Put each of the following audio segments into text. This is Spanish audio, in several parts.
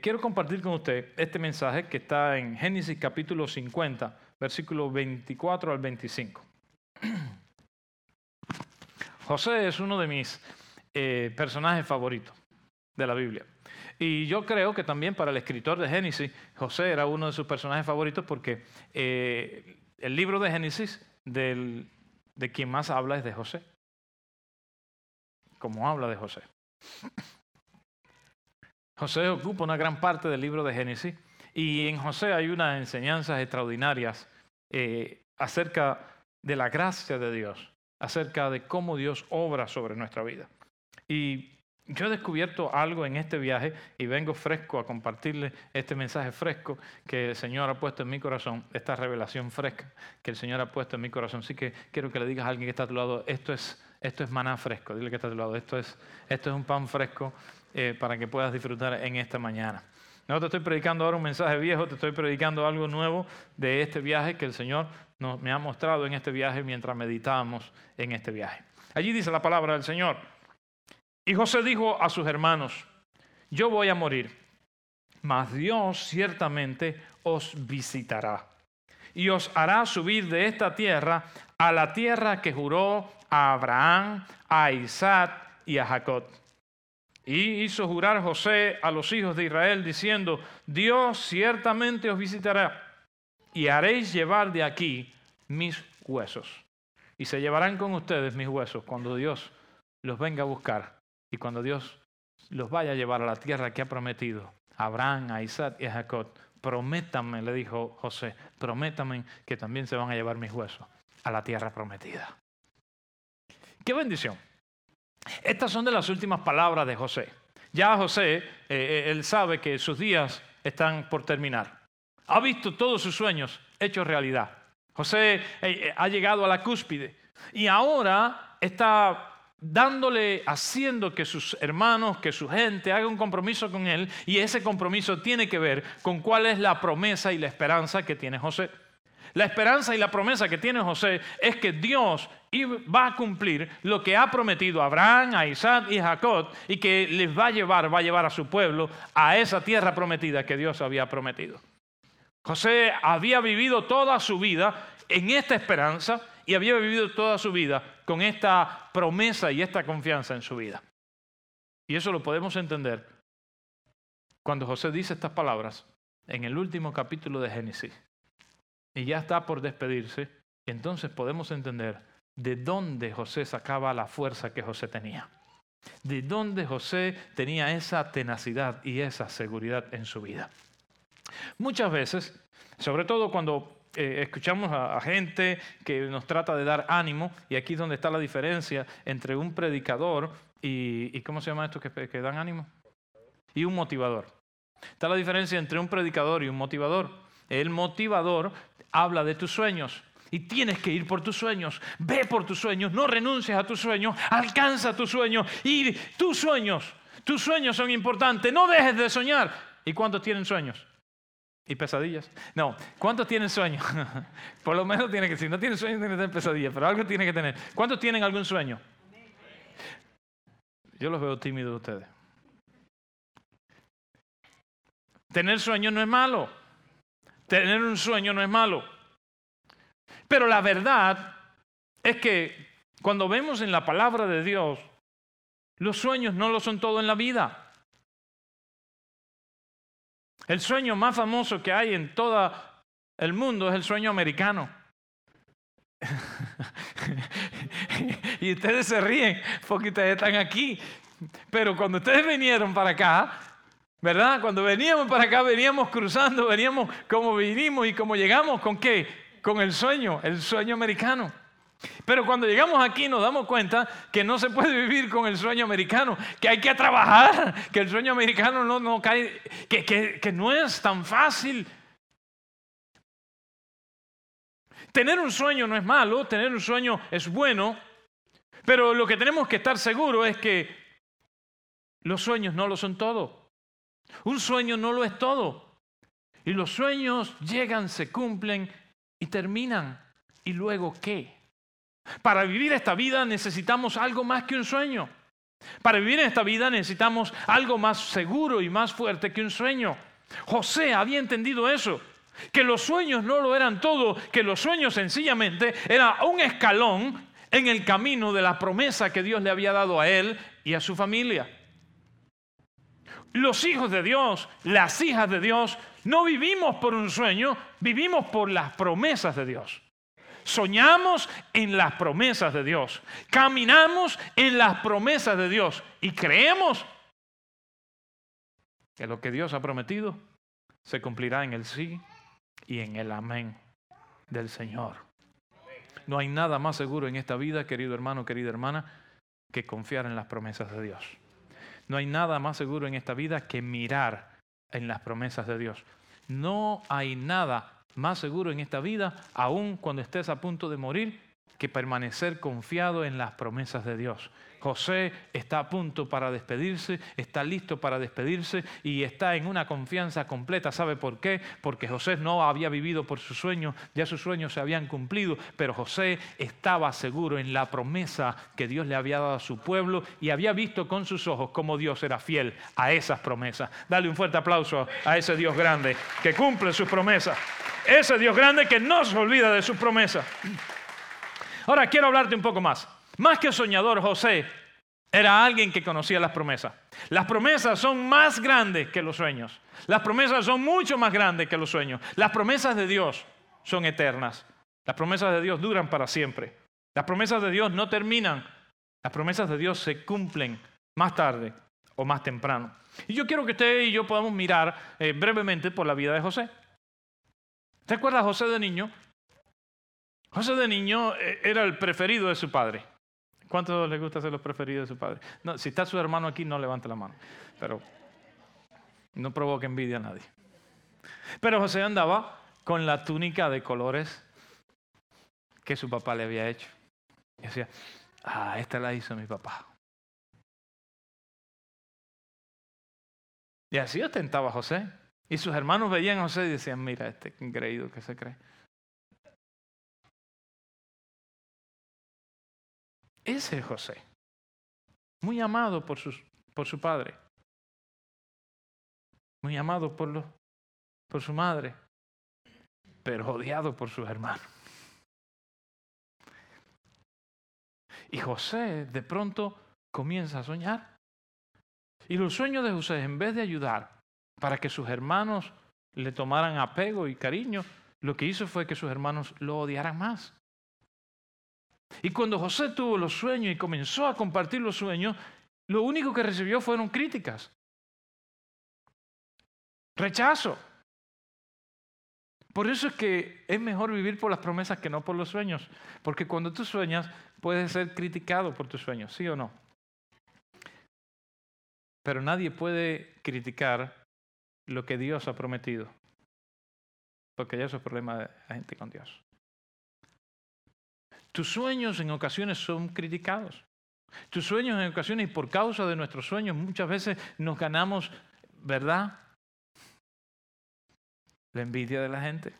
quiero compartir con usted este mensaje que está en Génesis capítulo 50, versículo 24 al 25. José es uno de mis eh, personajes favoritos de la Biblia. Y yo creo que también para el escritor de Génesis, José era uno de sus personajes favoritos porque eh, el libro de Génesis de quien más habla es de José. Como habla de José. José ocupa una gran parte del libro de Génesis y en José hay unas enseñanzas extraordinarias eh, acerca de la gracia de Dios, acerca de cómo Dios obra sobre nuestra vida. Y yo he descubierto algo en este viaje y vengo fresco a compartirle este mensaje fresco que el Señor ha puesto en mi corazón, esta revelación fresca que el Señor ha puesto en mi corazón. Así que quiero que le digas a alguien que está a tu lado, esto es, esto es maná fresco, dile que está a tu lado, esto es, esto es un pan fresco eh, para que puedas disfrutar en esta mañana. No te estoy predicando ahora un mensaje viejo, te estoy predicando algo nuevo de este viaje que el Señor nos, me ha mostrado en este viaje mientras meditábamos en este viaje. Allí dice la palabra del Señor. Y José dijo a sus hermanos, yo voy a morir, mas Dios ciertamente os visitará y os hará subir de esta tierra a la tierra que juró a Abraham, a Isaac y a Jacob y hizo jurar José a los hijos de Israel diciendo, Dios ciertamente os visitará y haréis llevar de aquí mis huesos. Y se llevarán con ustedes mis huesos cuando Dios los venga a buscar y cuando Dios los vaya a llevar a la tierra que ha prometido Abraham, a Isaac y a Jacob. Prométanme, le dijo José, prométanme que también se van a llevar mis huesos a la tierra prometida. ¡Qué bendición! Estas son de las últimas palabras de José. Ya José, eh, eh, él sabe que sus días están por terminar. Ha visto todos sus sueños hechos realidad. José eh, ha llegado a la cúspide y ahora está dándole, haciendo que sus hermanos, que su gente haga un compromiso con él y ese compromiso tiene que ver con cuál es la promesa y la esperanza que tiene José. La esperanza y la promesa que tiene José es que Dios va a cumplir lo que ha prometido a Abraham, a Isaac y a Jacob y que les va a llevar, va a llevar a su pueblo a esa tierra prometida que Dios había prometido. José había vivido toda su vida en esta esperanza y había vivido toda su vida con esta promesa y esta confianza en su vida. Y eso lo podemos entender cuando José dice estas palabras en el último capítulo de Génesis y ya está por despedirse, entonces podemos entender de dónde José sacaba la fuerza que José tenía. De dónde José tenía esa tenacidad y esa seguridad en su vida. Muchas veces, sobre todo cuando eh, escuchamos a, gente que nos trata de dar ánimo, y aquí es donde está la diferencia entre un predicador y, ¿cómo se llama esto que, que dan ánimo? Y un motivador. Está la diferencia entre un predicador y un motivador. El motivador habla de tus sueños. Y tienes que ir por tus sueños. Ve por tus sueños. No renuncies a tus sueños. Alcanza tus sueños. Y tus sueños. Tus sueños son importantes. No dejes de soñar. ¿Y cuántos tienen sueños? ¿Y pesadillas? No. ¿Cuántos tienen sueños? por lo menos tiene que, si no tienen sueños, tiene que tener pesadillas. Pero algo tiene que tener. ¿Cuántos tienen algún sueño? Yo los veo tímidos ustedes. Tener sueños no es malo. Tener un sueño no es malo. Pero la verdad es que cuando vemos en la palabra de Dios, los sueños no lo son todo en la vida. El sueño más famoso que hay en todo el mundo es el sueño americano. y ustedes se ríen porque ustedes están aquí. Pero cuando ustedes vinieron para acá, ¿verdad? Cuando veníamos para acá, veníamos cruzando, veníamos como vinimos y como llegamos, ¿con qué? Con el sueño, el sueño americano. Pero cuando llegamos aquí nos damos cuenta que no se puede vivir con el sueño americano, que hay que trabajar, que el sueño americano no, no cae, que, que no es tan fácil. Tener un sueño no es malo, tener un sueño es bueno, pero lo que tenemos que estar seguros es que los sueños no lo son todo. Un sueño no lo es todo. Y los sueños llegan, se cumplen y terminan. ¿Y luego qué? Para vivir esta vida necesitamos algo más que un sueño. Para vivir esta vida necesitamos algo más seguro y más fuerte que un sueño. José había entendido eso, que los sueños no lo eran todo, que los sueños sencillamente era un escalón en el camino de la promesa que Dios le había dado a él y a su familia. Los hijos de Dios, las hijas de Dios, no vivimos por un sueño, vivimos por las promesas de Dios. Soñamos en las promesas de Dios, caminamos en las promesas de Dios y creemos que lo que Dios ha prometido se cumplirá en el sí y en el amén del Señor. No hay nada más seguro en esta vida, querido hermano, querida hermana, que confiar en las promesas de Dios. No hay nada más seguro en esta vida que mirar en las promesas de Dios. No hay nada más seguro en esta vida, aun cuando estés a punto de morir, que permanecer confiado en las promesas de Dios. José está a punto para despedirse, está listo para despedirse y está en una confianza completa. ¿Sabe por qué? Porque José no había vivido por sus sueños, ya sus sueños se habían cumplido, pero José estaba seguro en la promesa que Dios le había dado a su pueblo y había visto con sus ojos cómo Dios era fiel a esas promesas. Dale un fuerte aplauso a ese Dios grande que cumple sus promesas. Ese Dios grande que no se olvida de sus promesas. Ahora quiero hablarte un poco más. Más que soñador, José era alguien que conocía las promesas. Las promesas son más grandes que los sueños. Las promesas son mucho más grandes que los sueños. Las promesas de Dios son eternas. Las promesas de Dios duran para siempre. Las promesas de Dios no terminan. Las promesas de Dios se cumplen más tarde o más temprano. Y yo quiero que usted y yo podamos mirar eh, brevemente por la vida de José. ¿Te acuerdas José de niño? José de niño eh, era el preferido de su padre. ¿Cuántos les gusta ser los preferidos de su padre? No, si está su hermano aquí, no levante la mano. Pero no provoque envidia a nadie. Pero José andaba con la túnica de colores que su papá le había hecho. Y decía, ah, esta la hizo mi papá. Y así ostentaba José. Y sus hermanos veían a José y decían, mira, este increíble que se cree. Ese es José, muy amado por, su padre, muy amado por, por su madre, pero odiado por sus hermanos. Y José de pronto comienza a soñar. Y los sueños de José, en vez de ayudar para que sus hermanos le tomaran apego y cariño, lo que hizo fue que sus hermanos lo odiaran más. Y cuando José tuvo los sueños y comenzó a compartir los sueños, lo único que recibió fueron críticas. Rechazo. Por eso es que es mejor vivir por las promesas que no por los sueños. Porque cuando tú sueñas, puedes ser criticado por tus sueños, ¿sí o no? Pero nadie puede criticar lo que Dios ha prometido. Porque ya eso es problema de la gente con Dios. Tus sueños en ocasiones son criticados. Tus sueños en ocasiones, y por causa de nuestros sueños, muchas veces nos ganamos, ¿verdad? La envidia de la gente,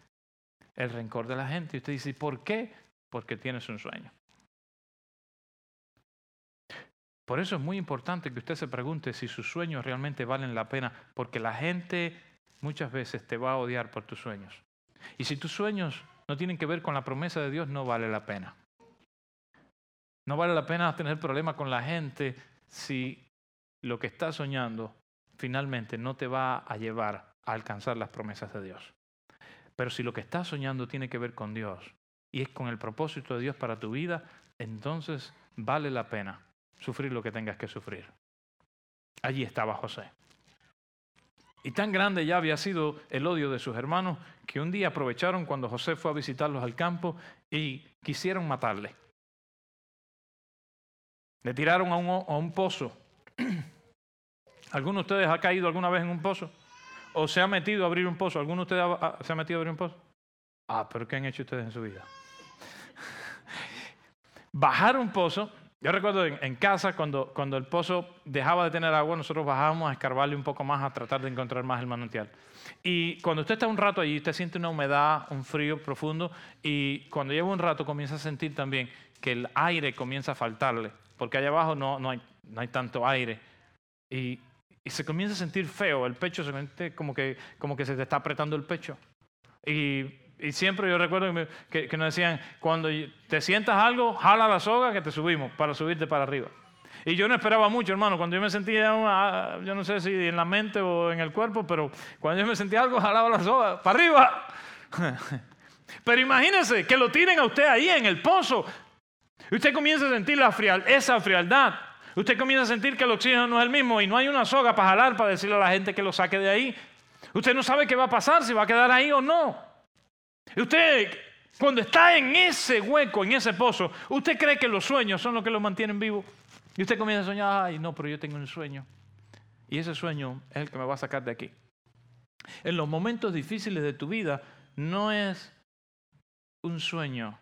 el rencor de la gente. Y usted dice, ¿por qué? Porque tienes un sueño. Por eso es muy importante que usted se pregunte si sus sueños realmente valen la pena, porque la gente muchas veces te va a odiar por tus sueños. Y si tus sueños no tienen que ver con la promesa de Dios, no vale la pena. No vale la pena tener problemas con la gente si lo que estás soñando finalmente no te va a llevar a alcanzar las promesas de Dios. Pero si lo que estás soñando tiene que ver con Dios y es con el propósito de Dios para tu vida, entonces vale la pena sufrir lo que tengas que sufrir. Allí estaba José. Y tan grande ya había sido el odio de sus hermanos que un día aprovecharon cuando José fue a visitarlos al campo y quisieron matarle. Le tiraron a un, pozo. ¿Alguno de ustedes ha caído alguna vez en un pozo? ¿O se ha metido a abrir un pozo? ¿Alguno de ustedes se ha metido a abrir un pozo? Ah, pero ¿qué han hecho ustedes en su vida? Bajar un pozo. Yo recuerdo en, casa, cuando, cuando el pozo dejaba de tener agua, nosotros bajábamos a escarbarle un poco más, a tratar de encontrar más el manantial. Y cuando usted está un rato allí, usted siente una humedad, un frío profundo, y cuando lleva un rato comienza a sentir también que el aire comienza a faltarle porque allá abajo no, no, hay, no hay tanto aire. Y, se comienza a sentir feo, el pecho se siente como que, como que se te está apretando el pecho. Y, siempre yo recuerdo que, nos decían, cuando te sientas algo, jala la soga que te subimos para subirte para arriba. Y yo no esperaba mucho, hermano. Cuando yo me sentía, ah, yo no sé si en la mente o en el cuerpo, pero cuando yo me sentía algo, jalaba la soga para arriba. Pero imagínense que lo tienen a usted ahí en el pozo. Usted comienza a sentir la frial, esa frialdad. Usted comienza a sentir que el oxígeno no es el mismo y no hay una soga para jalar para decirle a la gente que lo saque de ahí. Usted no sabe qué va a pasar, si va a quedar ahí o no. Usted, cuando está en ese hueco, en ese pozo, usted cree que los sueños son los que lo mantienen vivo. Y usted comienza a soñar, ay, no, pero yo tengo un sueño. Y ese sueño es el que me va a sacar de aquí. En los momentos difíciles de tu vida, no es un sueño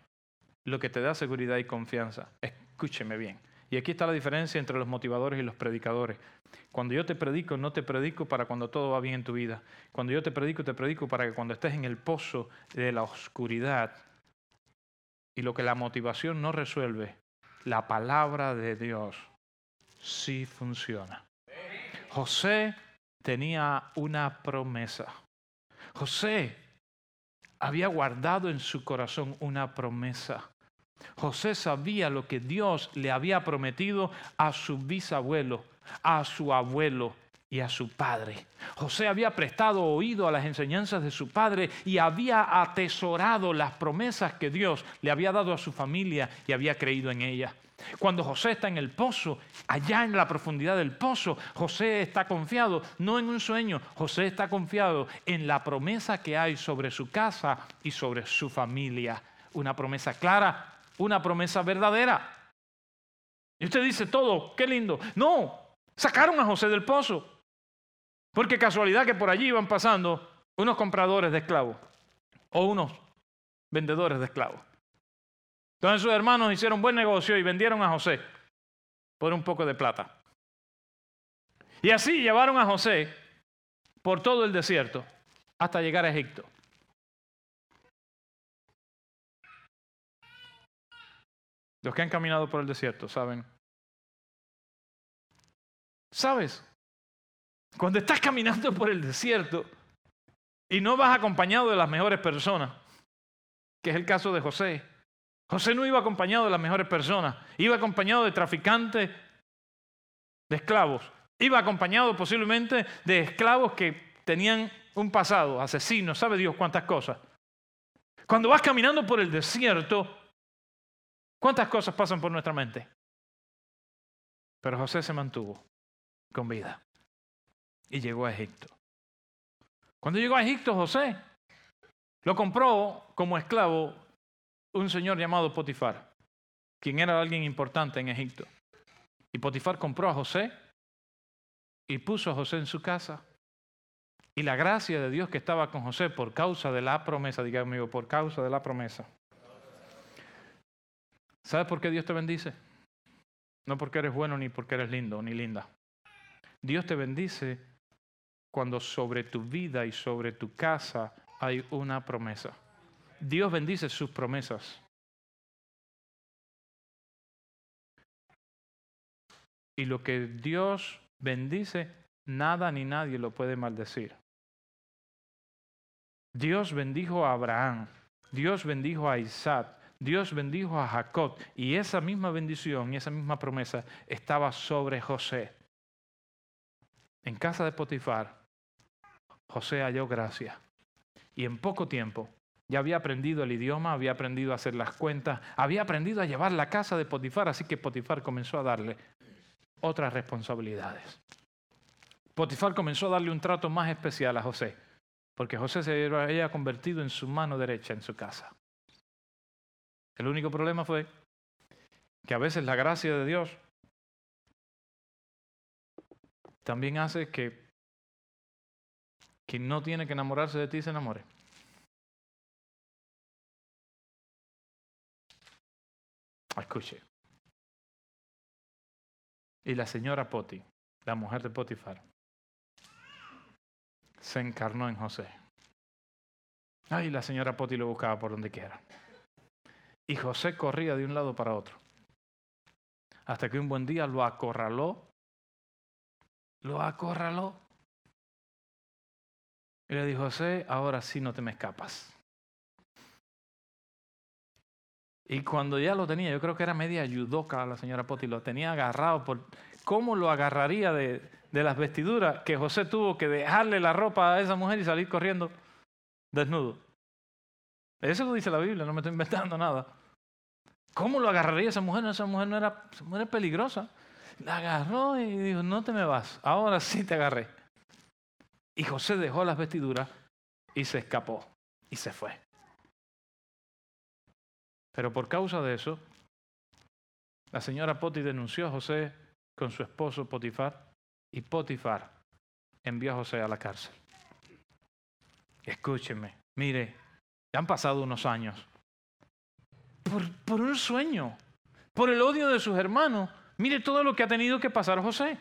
lo que te da seguridad y confianza. Escúcheme bien. Y aquí está la diferencia entre los motivadores y los predicadores. Cuando yo te predico, no te predico para cuando todo va bien en tu vida. Cuando yo te predico, te predico para que cuando estés en el pozo de la oscuridad y lo que la motivación no resuelve, la palabra de Dios sí funciona. José tenía una promesa. José había guardado en su corazón una promesa. José sabía lo que Dios le había prometido a su bisabuelo, a su abuelo y a su padre. José había prestado oído a las enseñanzas de su padre y había atesorado las promesas que Dios le había dado a su familia y había creído en ellas. Cuando José está en el pozo, allá en la profundidad del pozo, José está confiado, no en un sueño, José está confiado en la promesa que hay sobre su casa y sobre su familia. Una promesa clara, una promesa verdadera. Y usted dice todo, qué lindo. No, sacaron a José del pozo. Porque casualidad que por allí iban pasando unos compradores de esclavos o unos vendedores de esclavos. Entonces sus hermanos hicieron buen negocio y vendieron a José por un poco de plata. Y así llevaron a José por todo el desierto hasta llegar a Egipto. Los que han caminado por el desierto saben. ¿Sabes? Cuando estás caminando por el desierto y no vas acompañado de las mejores personas, que es el caso de José, José no iba acompañado de las mejores personas, iba acompañado de traficantes de esclavos, iba acompañado posiblemente de esclavos que tenían un pasado, asesinos, sabe Dios cuántas cosas. Cuando vas caminando por el desierto, ¿cuántas cosas pasan por nuestra mente? Pero José se mantuvo con vida y llegó a Egipto. Cuando llegó a Egipto, José lo compró como esclavo un señor llamado Potifar, quien era alguien importante en Egipto. Y Potifar compró a José y puso a José en su casa. Y la gracia de Dios que estaba con José por causa de la promesa, diga amigo, por causa de la promesa. ¿Sabes por qué Dios te bendice? No porque eres bueno ni porque eres lindo ni linda. Dios te bendice cuando sobre tu vida y sobre tu casa hay una promesa. Dios bendice sus promesas. Y lo que Dios bendice, nada ni nadie lo puede maldecir. Dios bendijo a Abraham, Dios bendijo a Isaac, Dios bendijo a Jacob y esa misma bendición y esa misma promesa estaba sobre José. En casa de Potifar, José halló gracia y en poco tiempo ya había aprendido el idioma, había aprendido a hacer las cuentas, había aprendido a llevar la casa de Potifar, así que Potifar comenzó a darle otras responsabilidades. Potifar comenzó a darle un trato más especial a José, porque José se había convertido en su mano derecha en su casa. El único problema fue que a veces la gracia de Dios también hace que quien no tiene que enamorarse de ti se enamore. Escuche. Y la señora Poti, la mujer de Potifar, se encarnó en José. Ay, la señora Poti lo buscaba por donde quiera. Y José corría de un lado para otro. Hasta que un buen día lo acorraló. Lo acorraló. Y le dijo, José, ahora sí no te me escapas. Y cuando ya lo tenía, yo creo que era media yudoka la señora Poti, lo tenía agarrado por cómo lo agarraría de las vestiduras que José tuvo que dejarle la ropa a esa mujer y salir corriendo desnudo. Eso lo dice la Biblia, no me estoy inventando nada. ¿Cómo lo agarraría esa mujer? esa mujer no era, esa mujer es peligrosa. La agarró y dijo, no te me vas, ahora sí te agarré. Y José dejó las vestiduras y se escapó y se fue. Pero por causa de eso, la señora Poti denunció a José con su esposo Potifar y Potifar envió a José a la cárcel. Escúcheme, mire, ya han pasado unos años. Por, un sueño, por el odio de sus hermanos, mire todo lo que ha tenido que pasar José.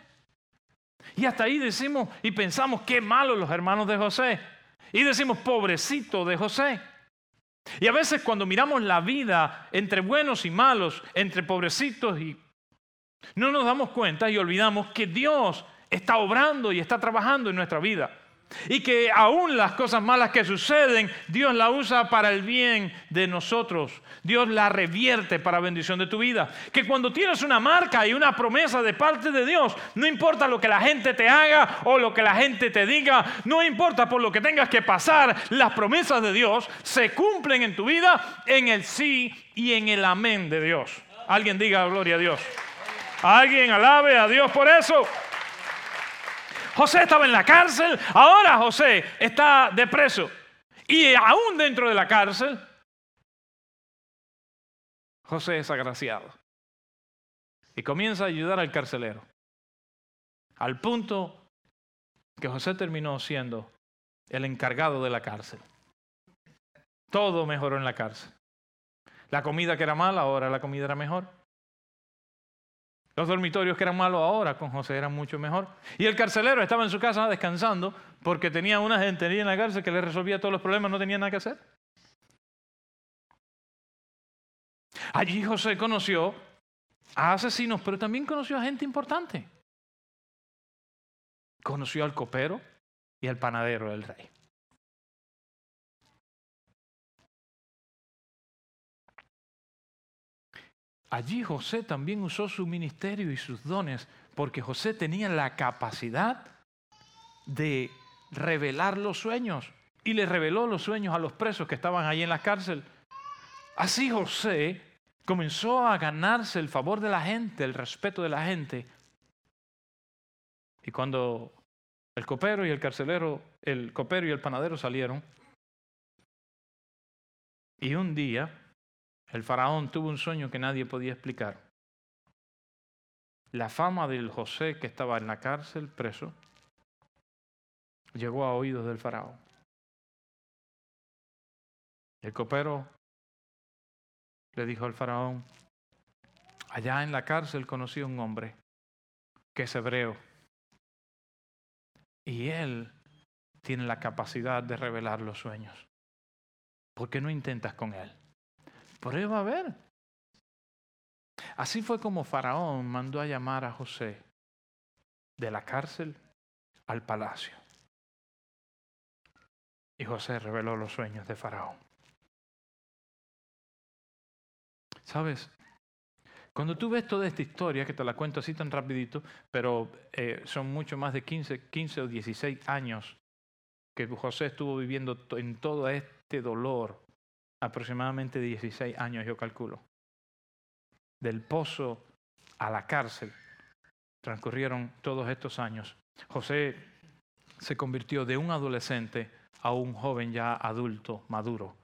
Y hasta ahí decimos y pensamos qué malos los hermanos de José. Y decimos pobrecito de José. Y a veces cuando miramos la vida entre buenos y malos, entre pobrecitos y... No nos damos cuenta y olvidamos que Dios está obrando y está trabajando en nuestra vida. Y que aún las cosas malas que suceden, Dios la usa para el bien de nosotros. Dios la revierte para bendición de tu vida. Que cuando tienes una marca y una promesa de parte de Dios, no importa lo que la gente te haga o lo que la gente te diga, no importa por lo que tengas que pasar, las promesas de Dios se cumplen en tu vida en el sí y en el amén de Dios. Alguien diga gloria a Dios. Alguien alabe a Dios por eso. José estaba en la cárcel, ahora José está de preso. Y aún dentro de la cárcel, José es agraciado. Y comienza a ayudar al carcelero. Al punto que José terminó siendo el encargado de la cárcel. Todo mejoró en la cárcel. La comida que era mala, ahora la comida era mejor. Los dormitorios que eran malos ahora con José eran mucho mejor. Y el carcelero estaba en su casa descansando porque tenía una gente en la cárcel que le resolvía todos los problemas, no tenía nada que hacer. Allí José conoció a asesinos, pero también conoció a gente importante. Conoció al copero y al panadero del rey. Allí José también usó su ministerio y sus dones porque José tenía la capacidad de revelar los sueños y le reveló los sueños a los presos que estaban ahí en la cárcel. Así José comenzó a ganarse el favor de la gente, el respeto de la gente. Y cuando el copero y el carcelero, el copero y el panadero salieron, y un día el faraón tuvo un sueño que nadie podía explicar. La fama del José que estaba en la cárcel preso llegó a oídos del faraón. El copero le dijo al faraón, allá en la cárcel conocí a un hombre que es hebreo y él tiene la capacidad de revelar los sueños. ¿Por qué no intentas con él? Prueba a ver. Así fue como Faraón mandó a llamar a José de la cárcel al palacio. Y José reveló los sueños de Faraón. ¿Sabes? Cuando tú ves toda esta historia, que te la cuento así tan rapidito, pero eh, son mucho más de 15, 15 o 16 años que José estuvo viviendo en todo este dolor, aproximadamente 16 años, yo calculo. Del pozo a la cárcel transcurrieron todos estos años. José se convirtió de un adolescente a un joven ya adulto, maduro.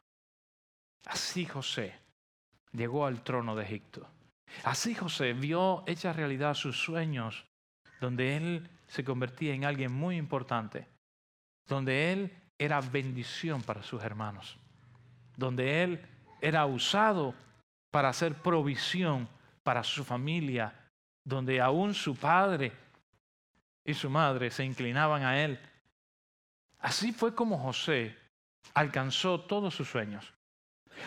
Así José llegó al trono de Egipto. Así José vio hecha realidad sus sueños, donde él se convertía en alguien muy importante, donde él era bendición para sus hermanos donde él era usado para hacer provisión para su familia, donde aún su padre y su madre se inclinaban a él. Así fue como José alcanzó todos sus sueños.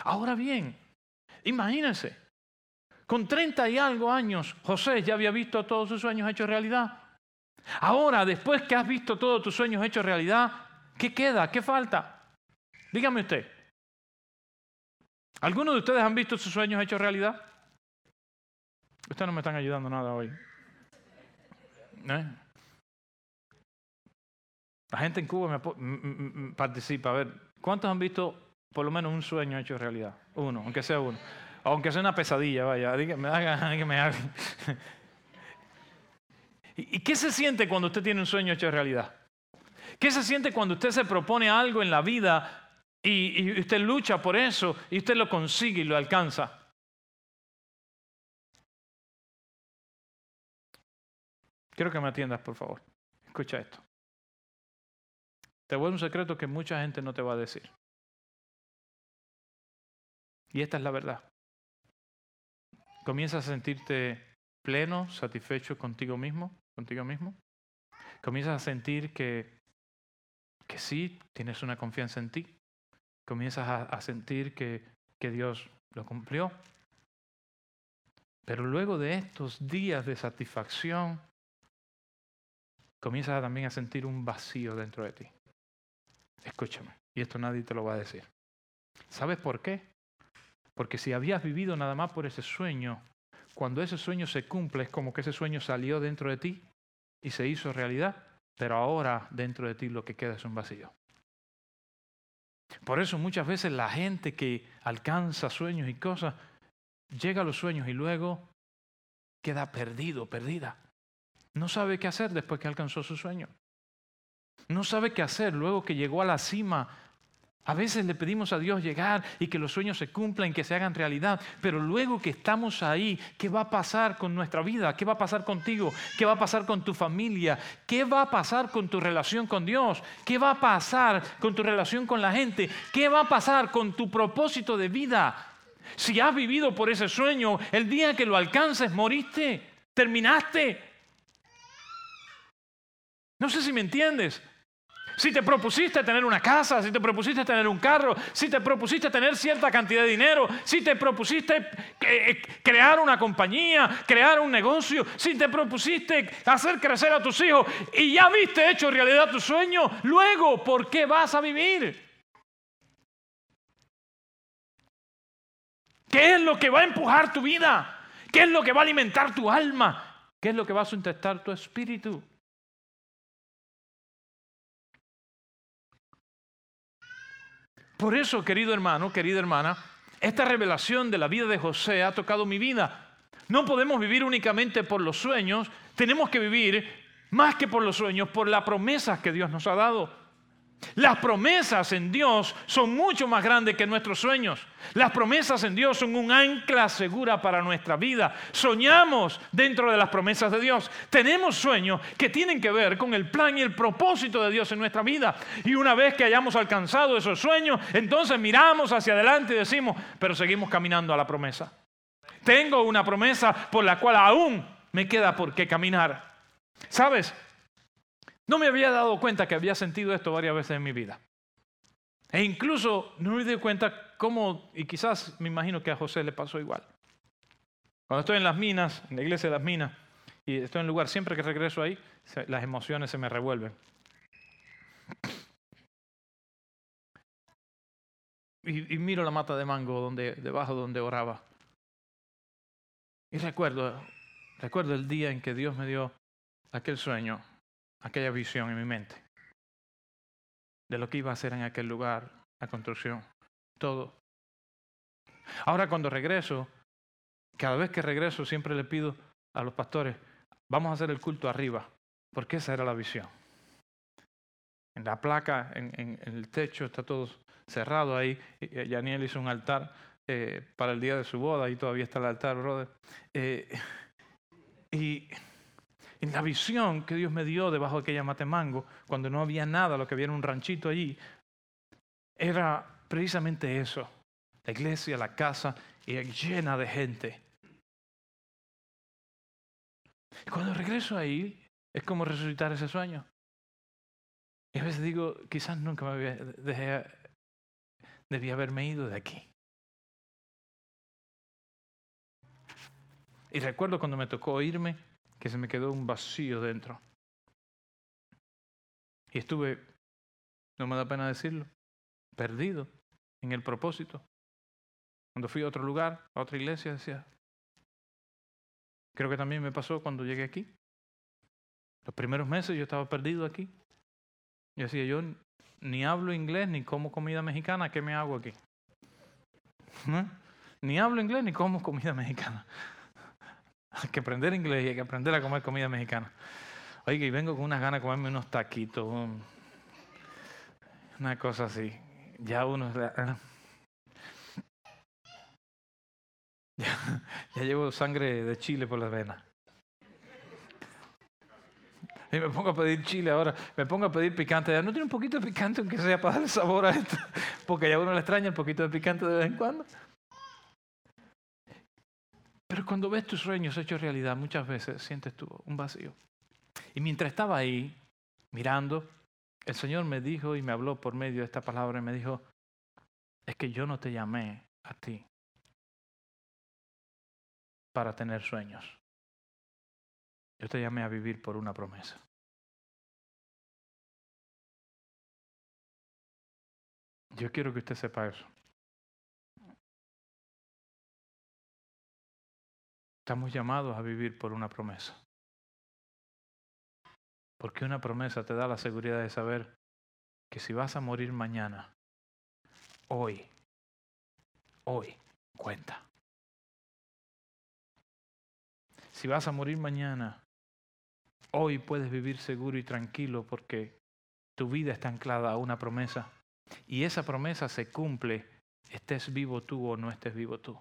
Ahora bien, imagínense, Con 30 y algo años, José ya había visto todos sus sueños hechos realidad. Ahora, después que has visto todos tus sueños hechos realidad, ¿qué queda? ¿Qué falta? Dígame usted. ¿Algunos de ustedes han visto sus sueños hechos realidad? Ustedes no me están ayudando nada hoy. ¿Eh? La gente en Cuba participa. A ver, ¿cuántos han visto por lo menos un sueño hecho realidad? Uno, aunque sea uno. Aunque sea una pesadilla, vaya. Dígame, que me haga. ¿Y qué se siente cuando usted tiene un sueño hecho realidad? ¿Qué se siente cuando usted se propone algo en la vida y, usted lucha por eso y usted lo consigue y lo alcanza? Quiero que me atiendas, por favor. Escucha esto. Te voy a un secreto que mucha gente no te va a decir. Y esta es la verdad. Comienzas a sentirte pleno, satisfecho contigo mismo, contigo mismo. Comienzas a sentir que, que sí, tienes una confianza en ti. Comienzas a, sentir que, que Dios lo cumplió. Pero luego de estos días de satisfacción, comienzas también a sentir un vacío dentro de ti. Escúchame, y esto nadie te lo va a decir. ¿Sabes por qué? Porque si habías vivido nada más por ese sueño, cuando ese sueño se cumple es como que ese sueño salió dentro de ti y se hizo realidad, pero ahora dentro de ti lo que queda es un vacío. Por eso muchas veces la gente que alcanza sueños y cosas, llega a los sueños y luego queda perdido, perdida. No sabe qué hacer después que alcanzó su sueño. No sabe qué hacer luego que llegó a la cima. A veces le pedimos a Dios llegar y que los sueños se cumplan, que se hagan realidad, pero luego que estamos ahí, ¿qué va a pasar con nuestra vida? ¿Qué va a pasar contigo? ¿Qué va a pasar con tu familia? ¿Qué va a pasar con tu relación con Dios? ¿Qué va a pasar con tu relación con la gente? ¿Qué va a pasar con tu propósito de vida? Si has vivido por ese sueño, el día que lo alcances, moriste, terminaste, no sé si me entiendes. Si te propusiste tener una casa, si te propusiste tener un carro, si te propusiste tener cierta cantidad de dinero, si te propusiste eh, eh, crear una compañía, crear un negocio, si te propusiste hacer crecer a tus hijos y ya viste hecho realidad tu sueño, luego, ¿por qué vas a vivir? ¿Qué es lo que va a empujar tu vida? ¿Qué es lo que va a alimentar tu alma? ¿Qué es lo que va a sustentar tu espíritu? Por eso, querido hermano, querida hermana, esta revelación de la vida de José ha tocado mi vida. No podemos vivir únicamente por los sueños, tenemos que vivir más que por los sueños, por las promesas que Dios nos ha dado. Las promesas en Dios son mucho más grandes que nuestros sueños. Las promesas en Dios son un ancla segura para nuestra vida. Soñamos dentro de las promesas de Dios. Tenemos sueños que tienen que ver con el plan y el propósito de Dios en nuestra vida. Y una vez que hayamos alcanzado esos sueños, entonces miramos hacia adelante y decimos, pero seguimos caminando a la promesa. Tengo una promesa por la cual aún me queda por qué caminar. ¿Sabes? No me había dado cuenta que había sentido esto varias veces en mi vida. E incluso no me di cuenta cómo, y quizás me imagino que a José le pasó igual. Cuando estoy en las minas, en la iglesia de las minas, y estoy en el lugar, siempre que regreso ahí, las emociones se me revuelven. Y, y miro la mata de mango donde, debajo donde oraba. Y recuerdo, recuerdo el día en que Dios me dio aquel sueño aquella visión en mi mente de lo que iba a hacer en aquel lugar, la construcción, todo. Ahora cuando regreso, cada vez que regreso siempre le pido a los pastores, vamos a hacer el culto arriba, porque esa era la visión. En la placa, en, el techo, está todo cerrado ahí. Yaniel hizo un altar eh, para el día de su boda, y todavía está el altar, brother. Eh, y en la visión que Dios me dio debajo de aquella matemango, cuando no había nada, lo que había era un ranchito allí, era precisamente eso. La iglesia, la casa, llena de gente. Y cuando regreso ahí, es como resucitar ese sueño. Y a veces digo, quizás nunca me había, dejé, debía haberme ido de aquí. Y recuerdo cuando me tocó irme, que se me quedó un vacío dentro. Y estuve, no me da pena decirlo, perdido en el propósito. Cuando fui a otro lugar, a otra iglesia, decía, creo que también me pasó cuando llegué aquí. Los primeros meses yo estaba perdido aquí. Yo decía, yo ni hablo inglés ni como comida mexicana, ¿qué me hago aquí? Ni hablo inglés ni como comida mexicana. Hay que aprender inglés y hay que aprender a comer comida mexicana. Oiga, y vengo con unas ganas de comerme unos taquitos, una cosa así. Ya uno... Ya, llevo sangre de chile por las venas. Y me pongo a pedir chile ahora, me pongo a pedir picante. Ya no tiene un poquito de picante, aunque sea para dar sabor a esto, porque ya uno le extraña el poquito de picante de vez en cuando. Cuando ves tus sueños hechos realidad, muchas veces sientes tú un vacío. Y mientras estaba ahí, mirando, el Señor me dijo y me habló por medio de esta palabra y me dijo, es que yo no te llamé a ti para tener sueños. Yo te llamé a vivir por una promesa. Yo quiero que usted sepa eso. Estamos llamados a vivir por una promesa. Porque una promesa te da la seguridad de saber que si vas a morir mañana, hoy, hoy cuenta. Si vas a morir mañana, hoy puedes vivir seguro y tranquilo porque tu vida está anclada a una promesa. Y esa promesa se cumple, estés vivo tú o no estés vivo tú.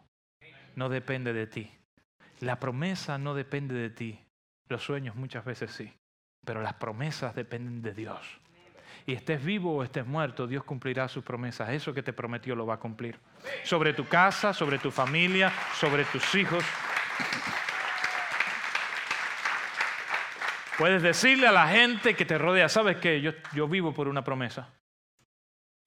No depende de ti. La promesa no depende de ti. Los sueños muchas veces sí. Pero las promesas dependen de Dios. Y estés vivo o estés muerto, Dios cumplirá sus promesas. Eso que te prometió lo va a cumplir. Sobre tu casa, sobre tu familia, sobre tus hijos. Puedes decirle a la gente que te rodea, ¿sabes qué? Yo, yo vivo por una promesa.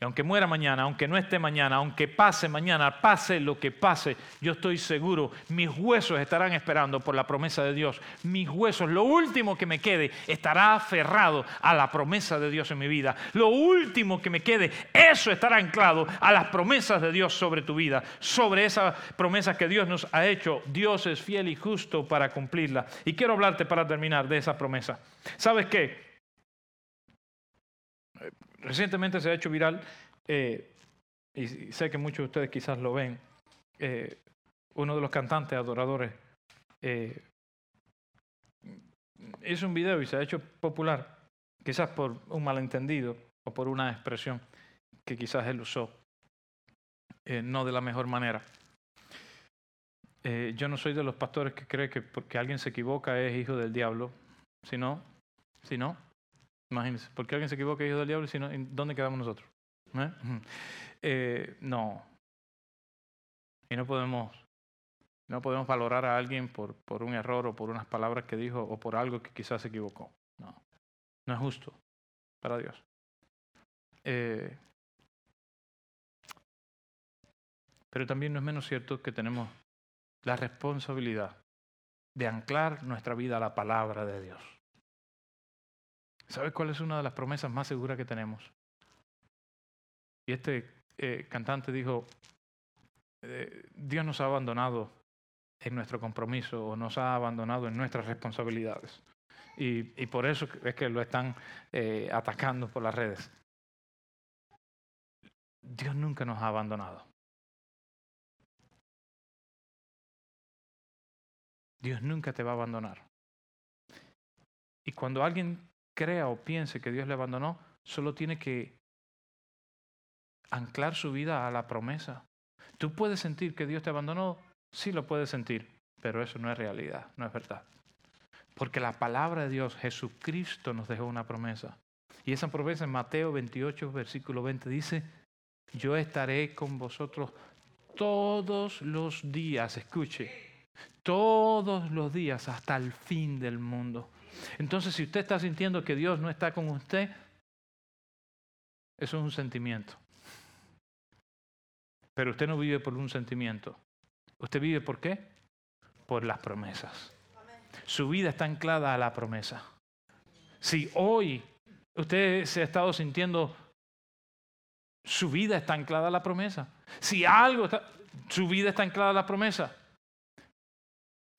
Y aunque muera mañana, aunque no esté mañana, aunque pase mañana, pase lo que pase, yo estoy seguro, mis huesos estarán esperando por la promesa de Dios. Mis huesos, lo último que me quede, estará aferrado a la promesa de Dios en mi vida. Lo último que me quede, eso estará anclado a las promesas de Dios sobre tu vida, sobre esas promesas que Dios nos ha hecho. Dios es fiel y justo para cumplirla. Y quiero hablarte para terminar de esa promesa. ¿Sabes qué? Recientemente se ha hecho viral, eh, y sé que muchos de ustedes quizás lo ven, eh, uno de los cantantes adoradores eh, hizo un video y se ha hecho popular, quizás por un malentendido o por una expresión que quizás él usó no de la mejor manera. yo no soy de los pastores que cree que porque alguien se equivoca es hijo del diablo, si no, si no, Imagínense, ¿por qué alguien se equivoca hijo del diablo? Si no, ¿Dónde quedamos nosotros? ¿Eh? Eh, no. Y no podemos, no podemos valorar a alguien por, por un error o por unas palabras que dijo o por algo que quizás se equivocó. No. No es justo para Dios. Eh, pero también no es menos cierto que tenemos la responsabilidad de anclar nuestra vida a la palabra de Dios. ¿Sabes cuál es una de las promesas más seguras que tenemos? Y este eh, cantante dijo, eh, Dios nos ha abandonado en nuestro compromiso o nos ha abandonado en nuestras responsabilidades. Y, por eso es que lo están eh, atacando por las redes. Dios nunca nos ha abandonado. Dios nunca te va a abandonar. Y cuando alguien crea o piense que Dios le abandonó, solo tiene que anclar su vida a la promesa. Tú puedes sentir que Dios te abandonó, sí lo puedes sentir, pero eso no es realidad, no es verdad. Porque la palabra de Dios, Jesucristo nos dejó una promesa. Y esa promesa en Mateo 28, versículo 20 dice, yo estaré con vosotros todos los días, escuche, todos los días hasta el fin del mundo. Entonces, si usted está sintiendo que Dios no está con usted, eso es un sentimiento. Pero usted no vive por un sentimiento. ¿Usted vive por qué? por las promesas. Su vida está anclada a la promesa. Si hoy usted se ha estado sintiendo, su vida está anclada a la promesa. Si algo está, su vida está anclada a la promesa.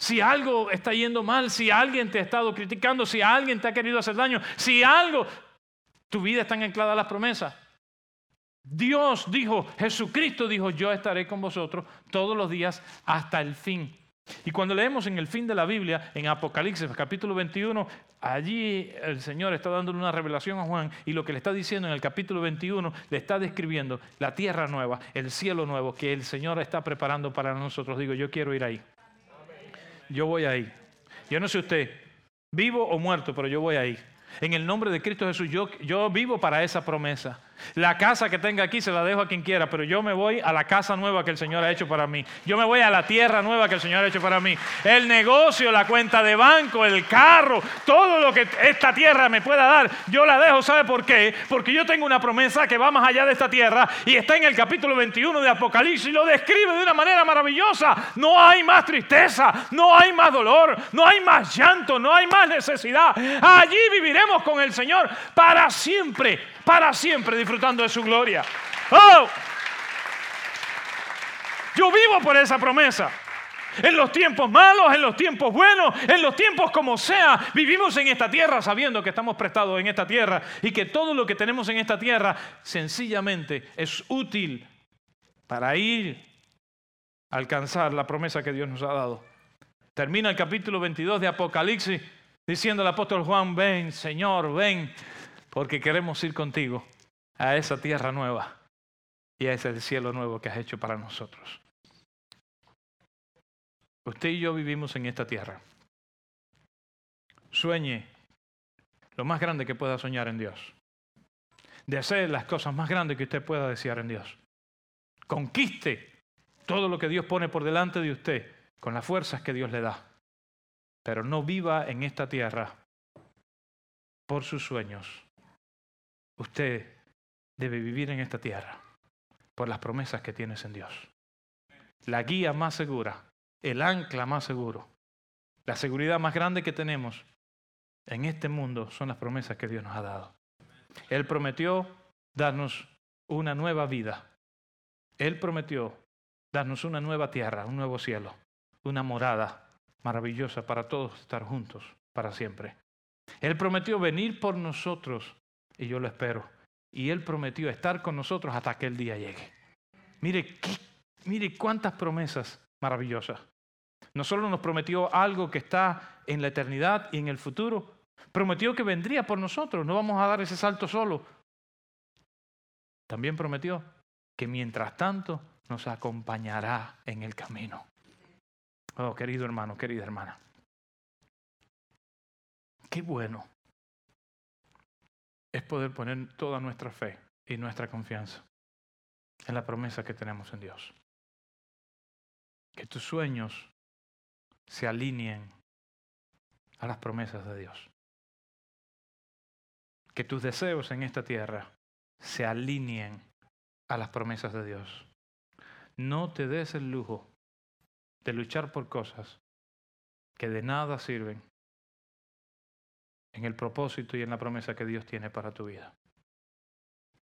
Si algo está yendo mal, si alguien te ha estado criticando, si alguien te ha querido hacer daño, si algo, tu vida está anclada a las promesas. Dios dijo, Jesucristo dijo, yo estaré con vosotros todos los días hasta el fin. Y cuando leemos en el fin de la Biblia, en Apocalipsis capítulo 21, allí el Señor está dándole una revelación a Juan y lo que le está diciendo en el capítulo 21 le está describiendo la tierra nueva, el cielo nuevo que el Señor está preparando para nosotros. Digo, yo quiero ir ahí yo voy ahí. Yo no sé usted, vivo o muerto, pero yo voy ahí. En el nombre de Cristo Jesús, yo, yo vivo para esa promesa. La casa que tenga aquí se la dejo a quien quiera, pero yo me voy a la casa nueva que el Señor ha hecho para mí. Yo me voy a la tierra nueva que el Señor ha hecho para mí. El negocio, la cuenta de banco, el carro, todo lo que esta tierra me pueda dar, yo la dejo. ¿Sabe por qué? Porque yo tengo una promesa que va más allá de esta tierra y está en el capítulo 21 de Apocalipsis y lo describe de una manera maravillosa. No hay más tristeza, no hay más dolor, no hay más llanto, no hay más necesidad. Allí viviremos con el Señor para siempre para siempre disfrutando de su gloria. ¡Oh! Yo vivo por esa promesa. En los tiempos malos, en los tiempos buenos, en los tiempos como sea, vivimos en esta tierra sabiendo que estamos prestados en esta tierra y que todo lo que tenemos en esta tierra sencillamente es útil para ir a alcanzar la promesa que Dios nos ha dado. Termina el capítulo 22 de Apocalipsis diciendo el apóstol Juan, ven Señor, ven, porque queremos ir contigo a esa tierra nueva y a ese cielo nuevo que has hecho para nosotros. Usted y yo vivimos en esta tierra. Sueñe lo más grande que pueda soñar en Dios. Desee las cosas más grandes que usted pueda desear en Dios. Conquiste todo lo que Dios pone por delante de usted con las fuerzas que Dios le da. Pero no viva en esta tierra por sus sueños, Usted debe vivir en esta tierra por las promesas que tienes en Dios. La guía más segura, el ancla más seguro, la seguridad más grande que tenemos en este mundo son las promesas que Dios nos ha dado. Él prometió darnos una nueva vida. Él prometió darnos una nueva tierra, un nuevo cielo, una morada maravillosa para todos estar juntos para siempre. Él prometió venir por nosotros y yo lo espero. Y Él prometió estar con nosotros hasta que el día llegue. Mire, mire cuántas promesas maravillosas. No solo nos prometió algo que está en la eternidad y en el futuro, prometió que vendría por nosotros, no vamos a dar ese salto solo. También prometió que mientras tanto nos acompañará en el camino. Oh, querido hermano, querida hermana. Qué bueno es poder poner toda nuestra fe y nuestra confianza en la promesa que tenemos en Dios. Que tus sueños se alineen a las promesas de Dios. Que tus deseos en esta tierra se alineen a las promesas de Dios. No te des el lujo de luchar por cosas que de nada sirven en el propósito y en la promesa que Dios tiene para tu vida.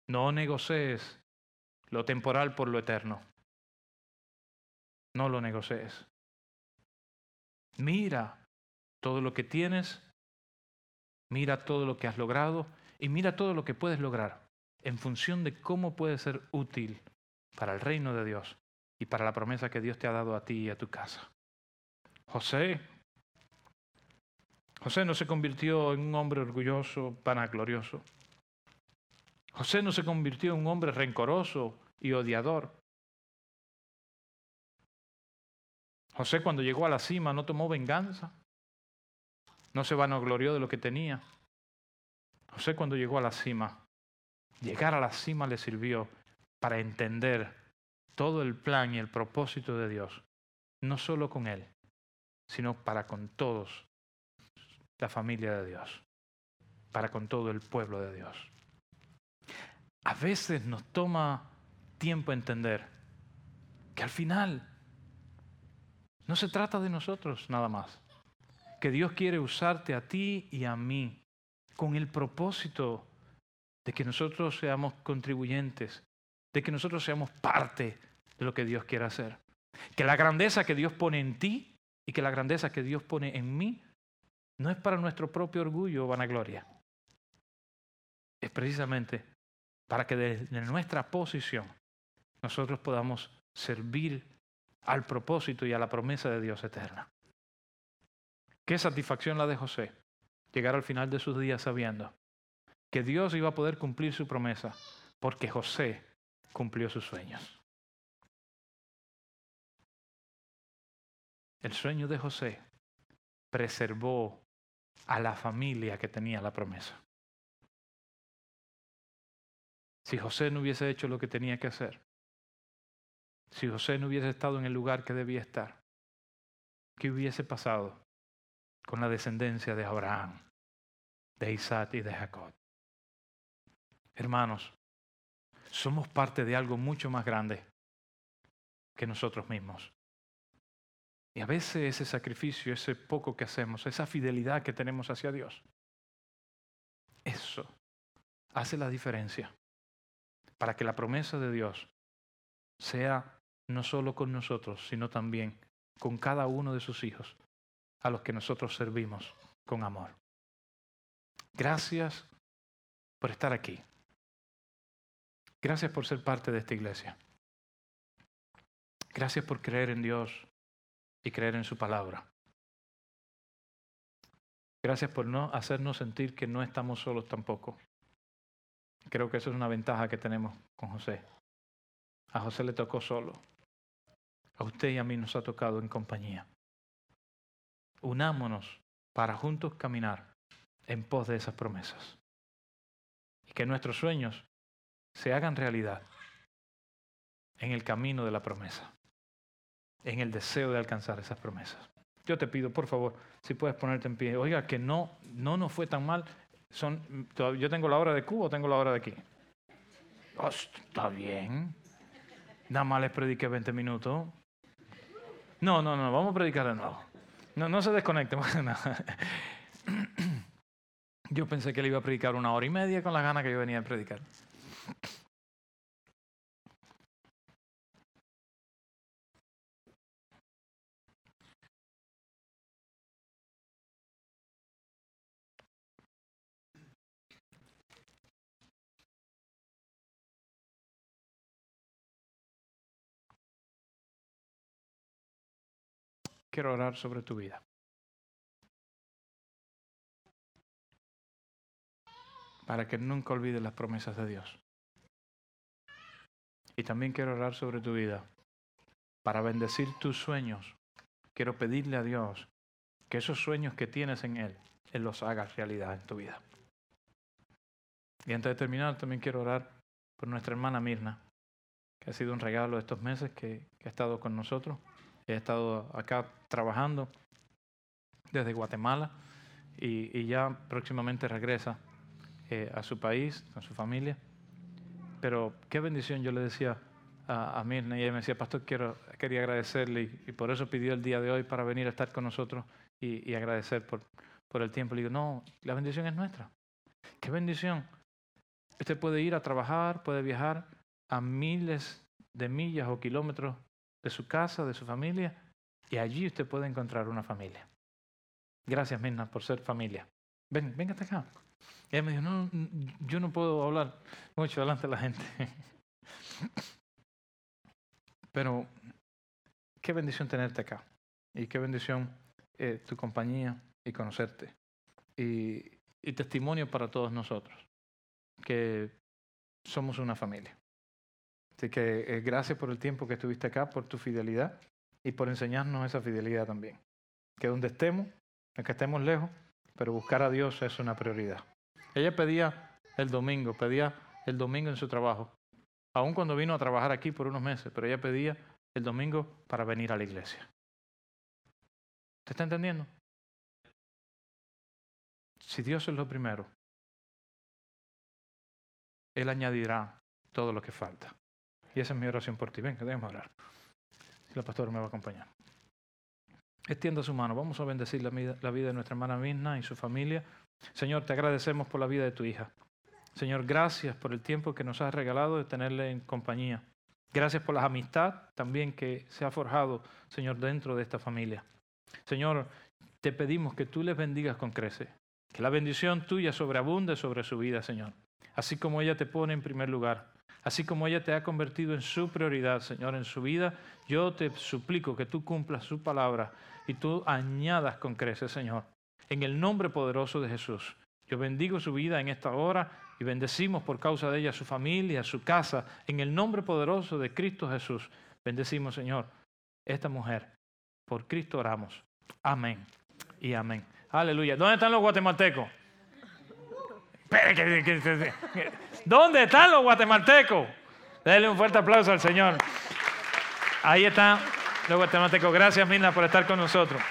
No negocies lo temporal por lo eterno. No lo negocies. Mira todo lo que tienes, mira todo lo que has logrado y mira todo lo que puedes lograr en función de cómo puede ser útil para el reino de Dios y para la promesa que Dios te ha dado a ti y a tu casa. José José no se convirtió en un hombre orgulloso, vanaglorioso. José no se convirtió en un hombre rencoroso y odiador. José cuando llegó a la cima no tomó venganza, no se vanaglorió de lo que tenía. José cuando llegó a la cima, llegar a la cima le sirvió para entender todo el plan y el propósito de Dios, no solo con él, sino para con todos la familia de Dios, para con todo el pueblo de Dios. A veces nos toma tiempo entender que al final No se trata de nosotros nada más. Que Dios quiere usarte a ti y a mí con el propósito de que nosotros seamos contribuyentes, de que nosotros seamos parte de lo que Dios quiere hacer. Que la grandeza que Dios pone en ti y que la grandeza que Dios pone en mí no es para nuestro propio orgullo o vanagloria. Es precisamente para que desde nuestra posición nosotros podamos servir al propósito y a la promesa de Dios eterna. Qué satisfacción la de José, llegar al final de sus días sabiendo que Dios iba a poder cumplir su promesa, porque José cumplió sus sueños. El sueño de José preservó a la familia que tenía la promesa. Si José no hubiese hecho lo que tenía que hacer, si José no hubiese estado en el lugar que debía estar, ¿qué hubiese pasado con la descendencia de Abraham, de Isaac y de Jacob? Hermanos, somos parte de algo mucho más grande que nosotros mismos. Y a veces ese sacrificio, ese poco que hacemos, esa fidelidad que tenemos hacia Dios, eso hace la diferencia para que la promesa de Dios sea no solo con nosotros, sino también con cada uno de sus hijos, a los que nosotros servimos con amor. Gracias por estar aquí. Gracias por ser parte de esta iglesia. Gracias por creer en Dios y creer en su palabra. Gracias por no hacernos sentir que no estamos solos tampoco. Creo que eso es una ventaja que tenemos con José. A José le tocó solo. A usted y a mí nos ha tocado en compañía. Unámonos para juntos caminar en pos de esas promesas. Y que nuestros sueños se hagan realidad en el camino de la promesa, en el deseo de alcanzar esas promesas. Yo te pido, por favor, si puedes ponerte en pie. Oiga, que no, no nos fue tan mal. Son, yo tengo la hora de Cuba o tengo la hora de aquí. Oh, está bien. Nada más les prediqué 20 minutos. No, no, no, vamos a predicar de nuevo. No, no se desconecte. Yo pensé que le iba a predicar una hora y media con la gana que yo venía a predicar. Quiero orar sobre tu vida. Para que nunca olvides las promesas de Dios. Y también quiero orar sobre tu vida. Para bendecir tus sueños. Quiero pedirle a Dios que esos sueños que tienes en Él, Él los haga realidad en tu vida. Y antes de terminar, también quiero orar por nuestra hermana Mirna, que ha sido un regalo estos meses que, que ha estado con nosotros. He estado acá trabajando desde Guatemala y, ya próximamente regresa eh, a su país, a su familia. Pero qué bendición, yo le decía a, a Mirna y ella me decía, pastor, quiero, quería agradecerle y, por eso pidió el día de hoy para venir a estar con nosotros y, agradecer por, por el tiempo. Le digo, no, la bendición es nuestra. Qué bendición. Usted puede ir a trabajar, puede viajar a miles de millas o kilómetros de su casa, de su familia, y allí usted puede encontrar una familia. Gracias, Mirna, por ser familia. Ven, ven hasta acá. Y ella me dijo, no, yo no puedo hablar mucho delante de la gente. Pero qué bendición tenerte acá. Y qué bendición eh, tu compañía y conocerte. Y testimonio para todos nosotros, que somos una familia. Así que eh, gracias por el tiempo que estuviste acá, por tu fidelidad y por enseñarnos esa fidelidad también. Que donde estemos, aunque estemos lejos, pero buscar a Dios es una prioridad. Ella pedía el domingo, pedía el domingo en su trabajo, aun cuando vino a trabajar aquí por unos meses, pero ella pedía el domingo para venir a la iglesia. ¿Te está entendiendo? Si Dios es lo primero, Él añadirá todo lo que falta. Y esa es mi oración por ti. Ven, que debemos hablar. Si la pastora me va a acompañar. extienda su mano. Vamos a bendecir la vida, de nuestra hermana Mirna y su familia. Señor, te agradecemos por la vida de tu hija. Señor, gracias por el tiempo que nos has regalado de tenerle en compañía. Gracias por la amistad también que se ha forjado, Señor, dentro de esta familia. Señor, te pedimos que tú les bendigas con crece, que la bendición tuya sobreabunde sobre su vida, Señor. Así como ella te pone en primer lugar, así como ella te ha convertido en su prioridad, Señor, en su vida, yo te suplico que tú cumplas su palabra y tú añadas con crece, Señor. En el nombre poderoso de Jesús. Yo bendigo su vida en esta hora y bendecimos por causa de ella su familia, su casa. En el nombre poderoso de Cristo Jesús. Bendecimos, Señor, esta mujer. Por Cristo oramos. Amén y amén. Aleluya. ¿Dónde están los guatemaltecos? ¿Dónde están los guatemaltecos? Denle un fuerte aplauso al Señor. Ahí están los guatemaltecos. Gracias, Mirna, por estar con nosotros.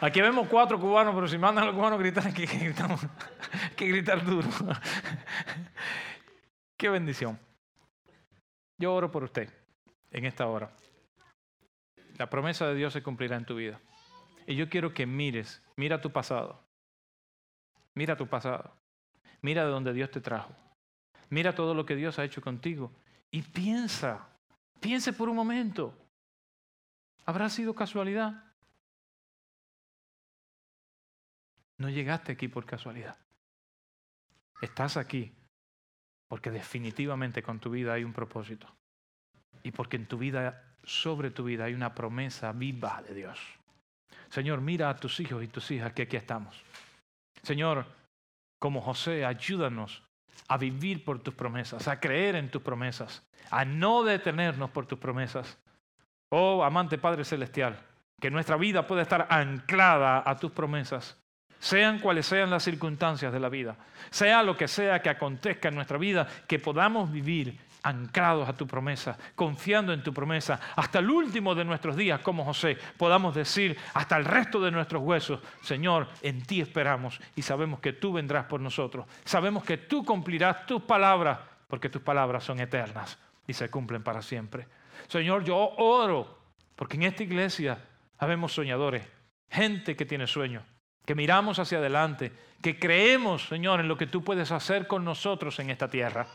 Aquí vemos cuatro cubanos, pero si mandan a los cubanos gritar, que que gritar duro. Qué bendición. Yo oro por usted en esta hora. La promesa de Dios se cumplirá en tu vida. Y yo quiero que mires, mira tu pasado. Mira tu pasado. Mira de donde Dios te trajo. Mira todo lo que Dios ha hecho contigo. Y piensa, piense por un momento. ¿Habrá sido casualidad? No llegaste aquí por casualidad. Estás aquí porque definitivamente con tu vida hay un propósito. Y porque en tu vida, sobre tu vida, hay una promesa viva de Dios. Señor, mira a tus hijos y tus hijas que aquí estamos. Señor, como José, ayúdanos a vivir por tus promesas, a creer en tus promesas, a no detenernos por tus promesas. Oh, amante Padre Celestial, que nuestra vida pueda estar anclada a tus promesas sean cuales sean las circunstancias de la vida, sea lo que sea que acontezca en nuestra vida, que podamos vivir anclados a tu promesa, confiando en tu promesa, hasta el último de nuestros días, como José, podamos decir hasta el resto de nuestros huesos, Señor, en ti esperamos y sabemos que tú vendrás por nosotros, sabemos que tú cumplirás tus palabras, porque tus palabras son eternas y se cumplen para siempre. Señor, yo oro, porque en esta iglesia habemos soñadores, gente que tiene sueños que miramos hacia adelante, que creemos, Señor, en lo que tú puedes hacer con nosotros en esta tierra.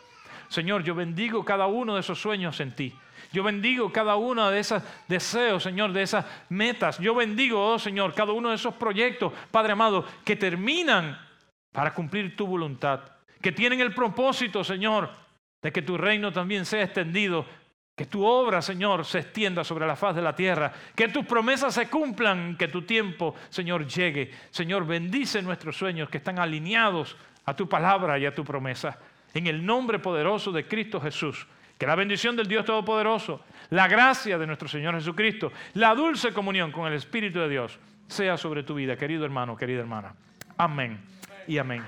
Señor, yo bendigo cada uno de esos sueños en ti. Yo bendigo cada uno de esos deseos, Señor, de esas metas. Yo bendigo, oh Señor, cada uno de esos proyectos, Padre amado, que terminan para cumplir tu voluntad, que tienen el propósito, Señor, de que tu reino también sea extendido que tu obra, Señor, se extienda sobre la faz de la tierra. Que tus promesas se cumplan. Que tu tiempo, Señor, llegue. Señor, bendice nuestros sueños que están alineados a tu palabra y a tu promesa. En el nombre poderoso de Cristo Jesús. Que la bendición del Dios Todopoderoso, la gracia de nuestro Señor Jesucristo, la dulce comunión con el Espíritu de Dios sea sobre tu vida, querido hermano, querida hermana. Amén y amén.